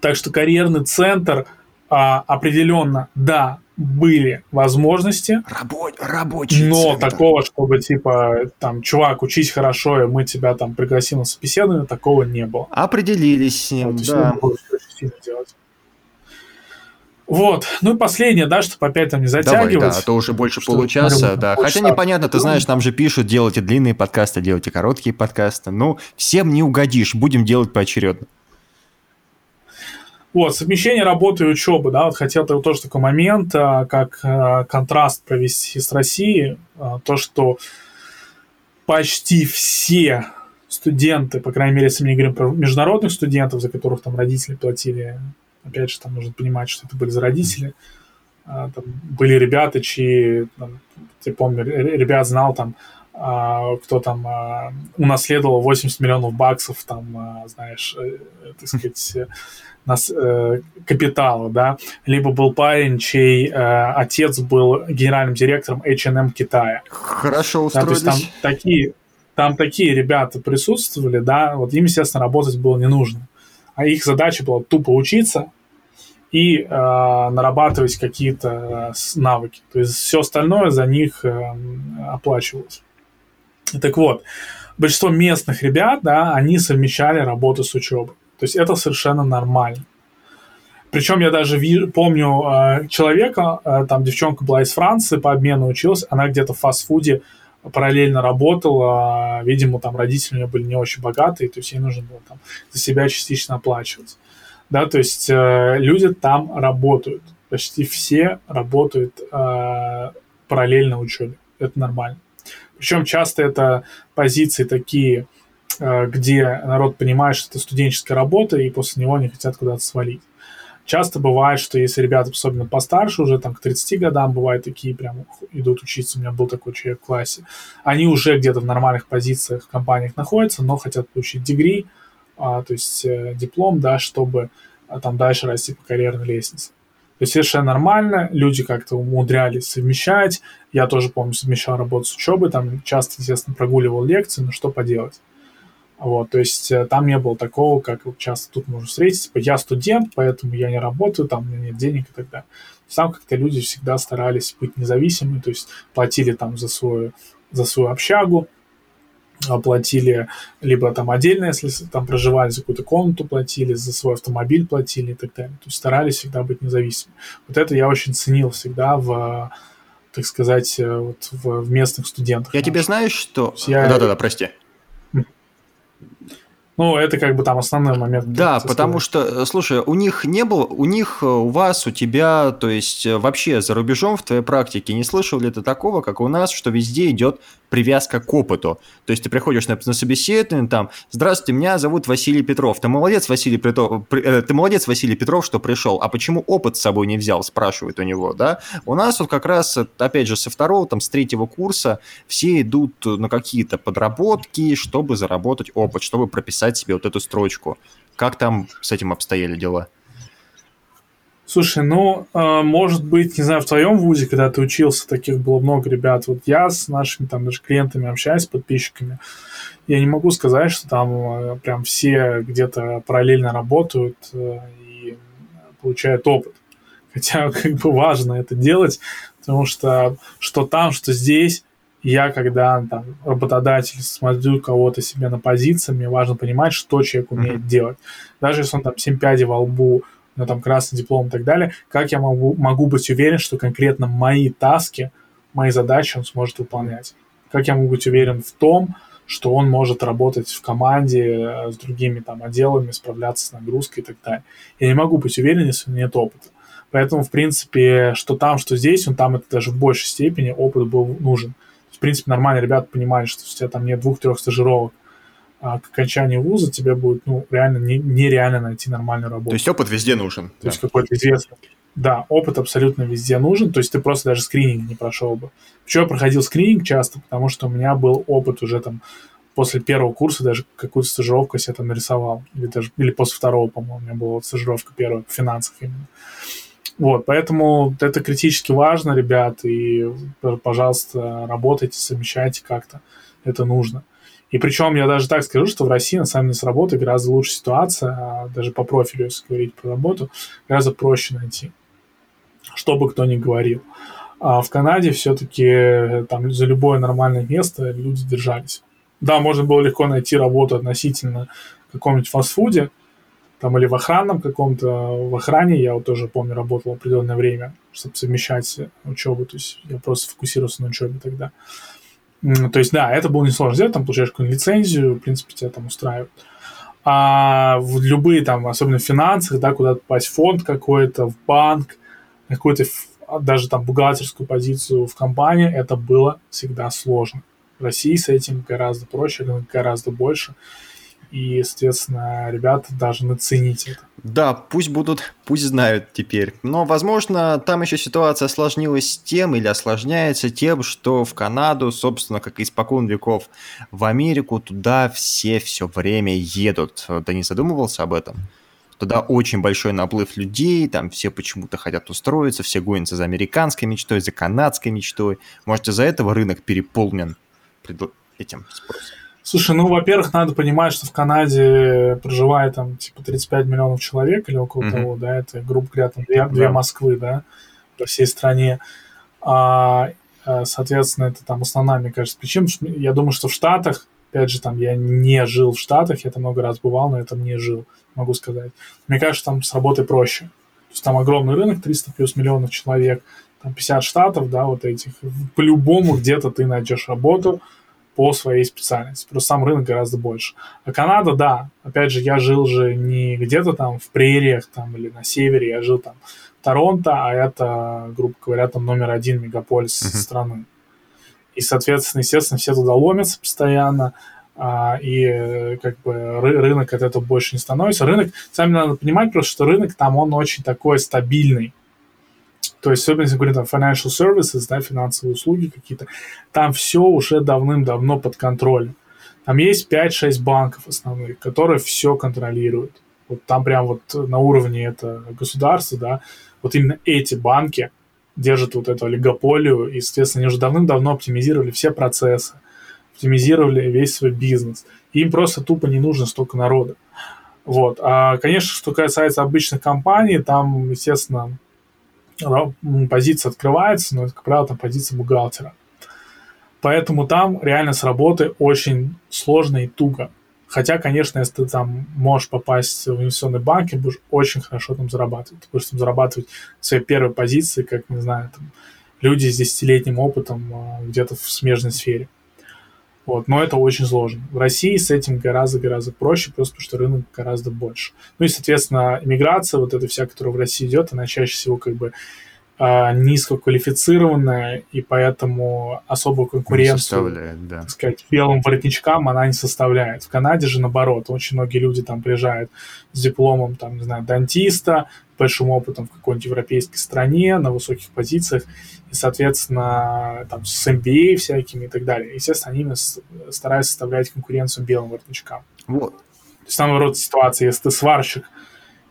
Так что карьерный центр а, определенно, да, были возможности. Рабо- рабочий Но центр. такого, чтобы, типа, там, чувак, учись хорошо, и мы тебя там пригласим на собеседование, такого не было. Определились с ним, вот, да. Вот. Ну и последнее, да, чтобы опять там не затягивать. Давай, да, а то уже больше получаса, да. Хотя непонятно, ты знаешь, нам же пишут, делайте длинные подкасты, делайте короткие подкасты. Ну, всем не угодишь, будем делать поочередно. Вот, совмещение работы и учебы, да, вот хотел тоже такой момент, а, как а, контраст провести с Россией, а, то, что почти все студенты, по крайней мере, если мы не говорим про международных студентов, за которых там родители платили, опять же, там нужно понимать, что это были за родители, там были ребята, чьи, там, я помню, ребят знал там, кто там унаследовал 80 миллионов баксов, там, знаешь, э, так сказать, нас, э, капитала, да, либо был парень, чей э, отец был генеральным директором H&M Китая. Хорошо устроились. Да, то есть там такие, там такие ребята присутствовали, да, вот им, естественно, работать было не нужно. А их задача была тупо учиться и э, нарабатывать какие-то э, навыки. То есть все остальное за них э, оплачивалось. Так вот, большинство местных ребят, да, они совмещали работу с учебой. То есть это совершенно нормально. Причем я даже вижу, помню э, человека, э, там девчонка была из Франции, по обмену училась, она где-то в фастфуде параллельно работала, видимо, там родители у нее были не очень богатые, то есть ей нужно было там за себя частично оплачивать. Да, то есть э, люди там работают, почти все работают э, параллельно учебе, это нормально. Причем часто это позиции такие, Э, где народ понимает, что это студенческая работа, и после него они хотят куда-то свалить. Часто бывает, что если ребята особенно постарше, уже там к 30 годам, бывают такие прям идут учиться, у меня был такой человек в классе, они уже где-то в нормальных позициях в компаниях находятся, но хотят получить дегри, а, то есть э, диплом, да, чтобы а, там дальше расти по карьерной лестнице. То есть совершенно нормально, люди как-то умудрялись совмещать. Я тоже, помню, совмещал работу с учебой, там часто, естественно, прогуливал лекции, но что поделать. Вот, то есть э, там не было такого, как часто тут можно встретить, типа, я студент, поэтому я не работаю, там у меня нет денег и так далее. Там как-то люди всегда старались быть независимыми, то есть платили там за свою, за свою общагу, платили либо там отдельно, если там проживали, за какую-то комнату платили, за свой автомобиль платили и так далее. То есть старались всегда быть независимыми. Вот это я очень ценил всегда в, так сказать, э, вот в, в местных студентах. Я наших. тебе знаешь, что... Да-да-да, прости. Ну, это как бы там основной момент. Да, потому что, э, слушай, у них не было, у них, э, у вас, у тебя, то есть э, вообще за рубежом в твоей практике не слышал ли ты такого, как у нас, что везде идет привязка к опыту? То есть ты приходишь на, на собеседование, там, здравствуйте, меня зовут Василий Петров, ты молодец, Василий Петров, ты молодец, Василий Петров, что пришел, а почему опыт с собой не взял, спрашивает у него, да? У нас вот как раз, опять же, со второго, там, с третьего курса все идут на какие-то подработки, чтобы заработать опыт, чтобы прописать написать себе вот эту строчку. Как там с этим обстояли дела? Слушай, ну, э, может быть, не знаю, в твоем вузе, когда ты учился, таких было много ребят. Вот я с нашими там даже клиентами общаюсь, подписчиками. Я не могу сказать, что там э, прям все где-то параллельно работают э, и получают опыт. Хотя как бы важно это делать, потому что что там, что здесь, я, когда там, работодатель смотрю кого-то себе на позиции, мне важно понимать, что человек умеет mm-hmm. делать. Даже если он там 7 пядей во лбу, ну, там красный диплом и так далее, как я могу, могу быть уверен, что конкретно мои таски, мои задачи он сможет выполнять? Как я могу быть уверен в том, что он может работать в команде э, с другими там отделами, справляться с нагрузкой и так далее. Я не могу быть уверен, если нет опыта. Поэтому, в принципе, что там, что здесь, он там это даже в большей степени опыт был нужен в принципе, нормально ребята понимали, что у тебя там нет двух-трех стажировок, а к окончанию вуза тебе будет, ну, реально не, нереально найти нормальную работу. То есть опыт везде нужен. То да. есть какой-то известный. Да, опыт абсолютно везде нужен, то есть ты просто даже скрининг не прошел бы. Почему я проходил скрининг часто? Потому что у меня был опыт уже там после первого курса даже какую-то стажировку я себе там нарисовал. Или даже или после второго, по-моему, у меня была стажировка первая в финансах именно. Вот, поэтому это критически важно, ребят, и, пожалуйста, работайте, совмещайте как-то, это нужно. И причем я даже так скажу, что в России на самом деле с работой гораздо лучше ситуация, а даже по профилю, если говорить про работу, гораздо проще найти, что бы кто ни говорил. А в Канаде все-таки э, там за любое нормальное место люди держались. Да, можно было легко найти работу относительно каком-нибудь фастфуде, там или в охранном каком-то, в охране я вот тоже помню, работал определенное время, чтобы совмещать учебу, то есть я просто фокусировался на учебе тогда. То есть, да, это было несложно сделать, там получаешь какую-нибудь лицензию, в принципе, тебя там устраивает. А в любые там, особенно в финансах, да, куда попасть в фонд какой-то, в банк, какую-то даже там бухгалтерскую позицию в компании, это было всегда сложно. В России с этим гораздо проще, гораздо больше и, соответственно, ребята должны ценить это. Да, пусть будут, пусть знают теперь. Но, возможно, там еще ситуация осложнилась тем или осложняется тем, что в Канаду, собственно, как и испокон веков, в Америку туда все все время едут. Ты не задумывался об этом? Туда очень большой наплыв людей, там все почему-то хотят устроиться, все гонятся за американской мечтой, за канадской мечтой. Может, из-за этого рынок переполнен этим спросом? Слушай, ну, во-первых, надо понимать, что в Канаде проживает там типа 35 миллионов человек или около mm-hmm. того, да, это, грубо говоря, там две, две Москвы, да, по всей стране. А, а, соответственно, это там основная, мне кажется, причина. Я думаю, что в Штатах, опять же, там я не жил в Штатах, я там много раз бывал, но я там не жил, могу сказать. Мне кажется, там с работой проще. То есть там огромный рынок, 300 плюс миллионов человек, там 50 штатов, да, вот этих. По-любому где-то ты найдешь работу, по своей специальности. Просто сам рынок гораздо больше. А Канада, да, опять же, я жил же не где-то там в прериях там или на севере, я жил там в Торонто, а это, грубо говоря, там номер один мегаполис uh-huh. страны. И, соответственно, естественно, все туда ломятся постоянно, а, и э, как бы рынок от этого больше не становится. Рынок, сами надо понимать просто, что рынок там, он очень такой стабильный. То есть, особенно если говорим там financial services, да, финансовые услуги какие-то, там все уже давным-давно под контролем. Там есть 5-6 банков основных, которые все контролируют. Вот там прям вот на уровне это государства, да, вот именно эти банки держат вот эту олигополию, и, соответственно, они уже давным-давно оптимизировали все процессы, оптимизировали весь свой бизнес. Им просто тупо не нужно столько народа. Вот. А, конечно, что касается обычных компаний, там, естественно, позиция открывается, но это, как правило, там позиция бухгалтера. Поэтому там реально с работы очень сложно и туго. Хотя, конечно, если ты там можешь попасть в инвестиционный банк, и будешь очень хорошо там зарабатывать. Ты будешь там зарабатывать в своей первой позиции, как, не знаю, там, люди с десятилетним опытом а, где-то в смежной сфере. Вот, но это очень сложно. В России с этим гораздо-гораздо проще, просто потому что рынок гораздо больше. Ну и, соответственно, иммиграция, вот эта вся, которая в России идет, она чаще всего как бы низкоквалифицированная, и поэтому особую конкуренцию, да. так сказать, белым воротничкам она не составляет. В Канаде же наоборот, очень многие люди там приезжают с дипломом, там, не знаю, дантиста, большим опытом в какой-нибудь европейской стране, на высоких позициях, и, соответственно, там, с MBA всякими и так далее. Естественно, они стараются составлять конкуренцию белым воротничкам. Вот. То есть, наоборот, ситуация, если ты сварщик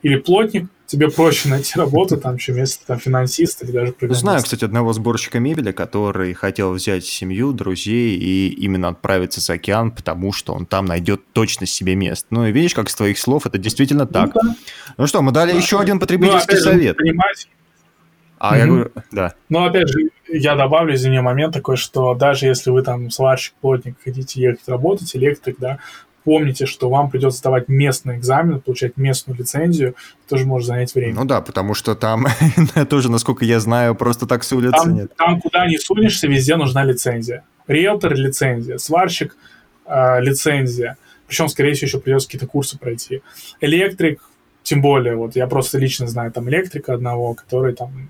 или плотник, тебе проще найти работу, там еще вместо там, финансиста или даже программиста. Знаю, кстати, одного сборщика мебели, который хотел взять семью, друзей и именно отправиться за океан, потому что он там найдет точно себе место. Ну и видишь, как с твоих слов, это действительно так. Ну, да. ну что, мы дали да. еще один потребительский ну, совет. Же, а mm-hmm. я говорю, да. Ну, опять же, я добавлю, извини, момент такой, что даже если вы там сварщик, плотник, хотите ехать работать, электрик, да, помните, что вам придется сдавать местный экзамен, получать местную лицензию, тоже может занять время. Ну да, потому что там тоже, насколько я знаю, просто так с улицы там, нет. Там, куда не сунешься, везде нужна лицензия. Риэлтор – лицензия, сварщик э, – лицензия. Причем, скорее всего, еще придется какие-то курсы пройти. Электрик, тем более, вот я просто лично знаю там электрика одного, который там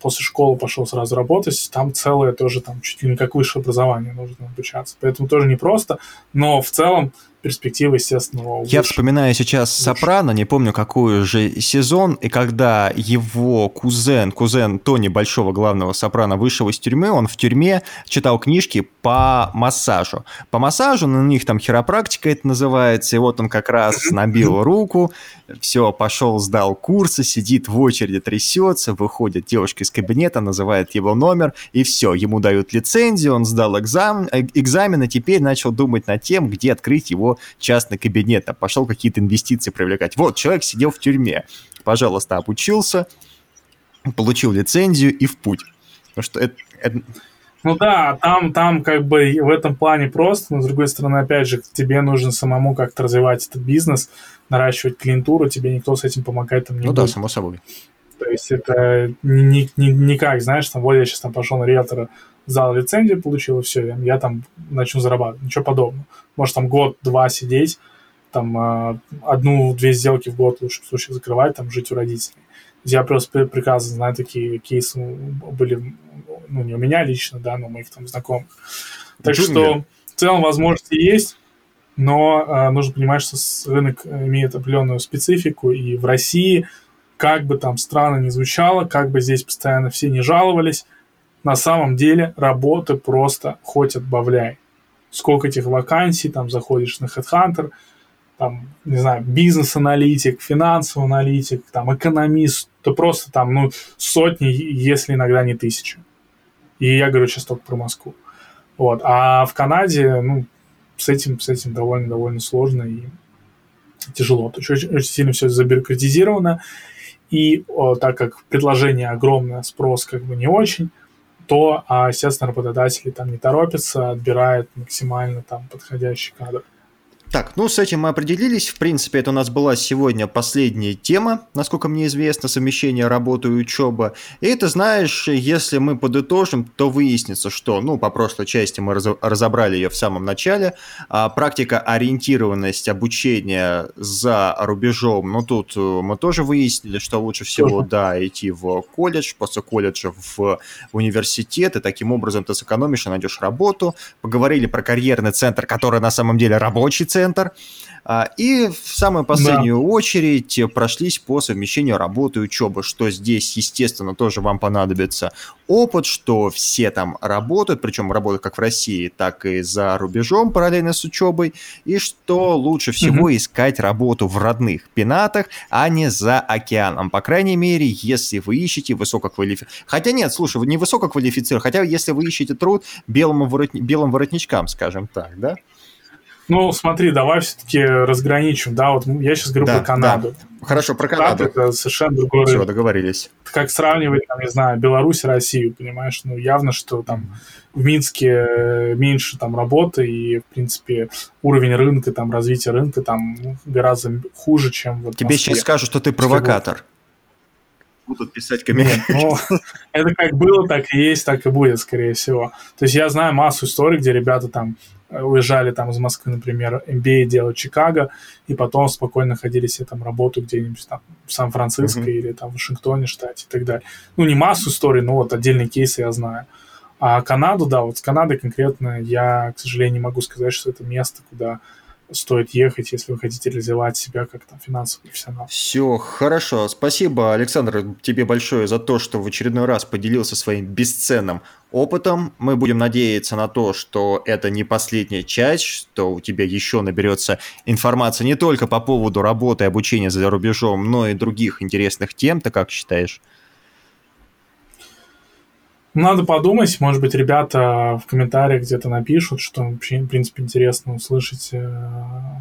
после школы пошел сразу работать, там целое тоже там чуть ли не как высшее образование нужно обучаться. Поэтому тоже непросто, но в целом перспективы, естественно, лучше. Я вспоминаю сейчас лучше. Сопрано, не помню, какой же сезон, и когда его кузен, кузен Тони Большого, главного Сопрано, вышел из тюрьмы, он в тюрьме читал книжки по массажу. По массажу, на них там хиропрактика это называется, и вот он как раз набил руку, все, пошел, сдал курсы, сидит в очереди, трясется, выходит девушка из кабинета, называет его номер, и все, ему дают лицензию, он сдал экзамен, э, экзамен, и теперь начал думать над тем, где открыть его частный кабинет, а пошел какие-то инвестиции привлекать. Вот, человек сидел в тюрьме, пожалуйста, обучился, получил лицензию и в путь. Потому что это, это... Ну да, там, там как бы в этом плане просто, но с другой стороны, опять же, тебе нужно самому как-то развивать этот бизнес, наращивать клиентуру, тебе никто с этим помогать там не ну будет. Ну да, само собой. То есть это не, не, не как, знаешь, там, вот я сейчас там пошел на риэлтора, сдал лицензию, получил, и все, я там начну зарабатывать. Ничего подобного. Может, там год-два сидеть, там а, одну-две сделки в год лучше в случае закрывать, там жить у родителей. Я просто прекрасно знаю, такие кейсы были, ну, не у меня лично, да, но у моих там знакомых. Так Джунгли. что в целом возможности есть, но э, нужно понимать, что рынок имеет определенную специфику, и в России, как бы там странно ни звучало, как бы здесь постоянно все не жаловались, на самом деле работы просто хоть отбавляй. Сколько этих вакансий, там заходишь на HeadHunter, там, не знаю, бизнес-аналитик, финансовый аналитик, там, экономист, то просто там, ну, сотни, если иногда не тысячи. И я говорю сейчас только про Москву. Вот. А в Канаде, ну, с этим, с этим довольно-довольно сложно и тяжело. То есть очень, очень сильно все забюрократизировано, и о, так как предложение огромное, спрос как бы не очень, то, а, естественно, работодатели там не торопятся, отбирают максимально там подходящий кадр. Так, ну с этим мы определились. В принципе, это у нас была сегодня последняя тема, насколько мне известно, совмещение работы и учебы. И это, знаешь, если мы подытожим, то выяснится, что, ну, по прошлой части мы разобрали ее в самом начале. А, практика ориентированность обучения за рубежом, ну, тут э, мы тоже выяснили, что лучше всего, да, идти в колледж, после колледжа в университет, и таким образом ты сэкономишь и найдешь работу. Поговорили про карьерный центр, который на самом деле рабочий центр, центр. А, и в самую последнюю да. очередь прошлись по совмещению работы и учебы, что здесь, естественно, тоже вам понадобится опыт, что все там работают, причем работают как в России, так и за рубежом параллельно с учебой, и что лучше всего угу. искать работу в родных пенатах, а не за океаном. По крайней мере, если вы ищете высококвалифицированных... Хотя нет, слушай, вы не высококвалифицированных, хотя если вы ищете труд белым, воротни... белым воротничкам, скажем так, да? Ну, смотри, давай все-таки разграничим, да, вот я сейчас говорю да, про Канаду. Да. Хорошо, про Канаду. это совершенно другой Все, договорились. Как сравнивать, там, не знаю, Беларусь и Россию, понимаешь? Ну, явно, что там в Минске меньше там работы, и, в принципе, уровень рынка, там, развития рынка там гораздо хуже, чем вот Тебе сейчас скажут, что ты провокатор будут писать комментарии. Ну, это как было, так и есть, так и будет, скорее всего. То есть я знаю массу историй, где ребята там э, уезжали там из Москвы, например, MBA делать Чикаго, и потом спокойно находили себе там работу где-нибудь там в Сан-Франциско mm-hmm. или там в Вашингтоне, штате и так далее. Ну, не массу историй, но вот отдельные кейсы я знаю. А Канаду, да, вот с Канадой конкретно я, к сожалению, не могу сказать, что это место, куда стоит ехать, если вы хотите реализовать себя как там финансовый профессионал. Все, хорошо. Спасибо, Александр, тебе большое за то, что в очередной раз поделился своим бесценным опытом. Мы будем надеяться на то, что это не последняя часть, что у тебя еще наберется информация не только по поводу работы и обучения за рубежом, но и других интересных тем. Ты как считаешь? Надо подумать, может быть, ребята в комментариях где-то напишут, что вообще, в принципе, интересно услышать э,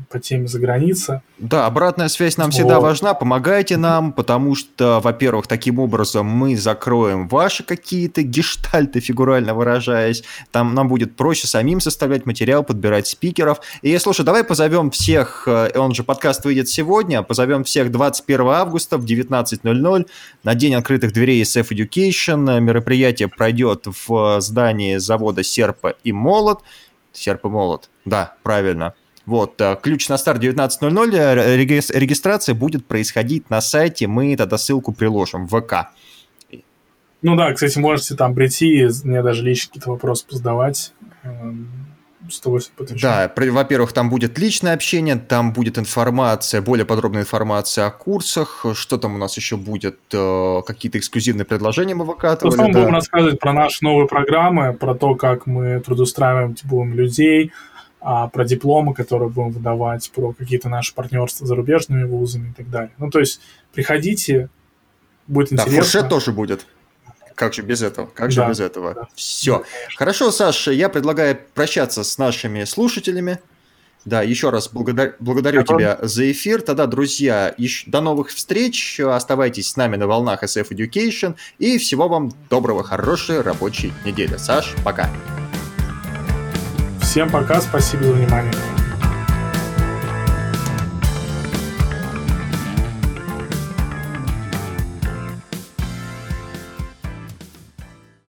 по теме за граница. Да, обратная связь нам вот. всегда важна, помогайте нам, потому что, во-первых, таким образом мы закроем ваши какие-то гештальты, фигурально выражаясь, там нам будет проще самим составлять материал, подбирать спикеров. И, слушай, давай позовем всех, э, он же подкаст выйдет сегодня, позовем всех 21 августа в 19.00 на День открытых дверей SF Education, мероприятие пройдет в здании завода «Серпа и молот». «Серп и молот», да, правильно. Вот, э, ключ на старт 19.00, э, регистрация будет происходить на сайте, мы тогда ссылку приложим в ВК. Ну да, кстати, можете там прийти, мне даже лично какие-то вопросы позадавать. Эм, с Да, во-первых, там будет личное общение, там будет информация, более подробная информация о курсах, что там у нас еще будет, э, какие-то эксклюзивные предложения мы выкатывали. Основном да. будем рассказывать про наши новые программы, про то, как мы трудоустраиваем будем людей, а, про дипломы, которые будем выдавать, про какие-то наши партнерства с зарубежными вузами и так далее. Ну, то есть приходите, будет интересно. Да, фуршет тоже будет. Как же без этого? Как же да, без этого? Да. Все. Да, Хорошо, Саша, я предлагаю прощаться с нашими слушателями. Да, еще раз благодар... благодарю Готов? тебя за эфир. Тогда, друзья, еще... до новых встреч. Оставайтесь с нами на волнах SF Education. И всего вам доброго, хорошей рабочей недели. Саш, пока. Всем пока, спасибо за внимание.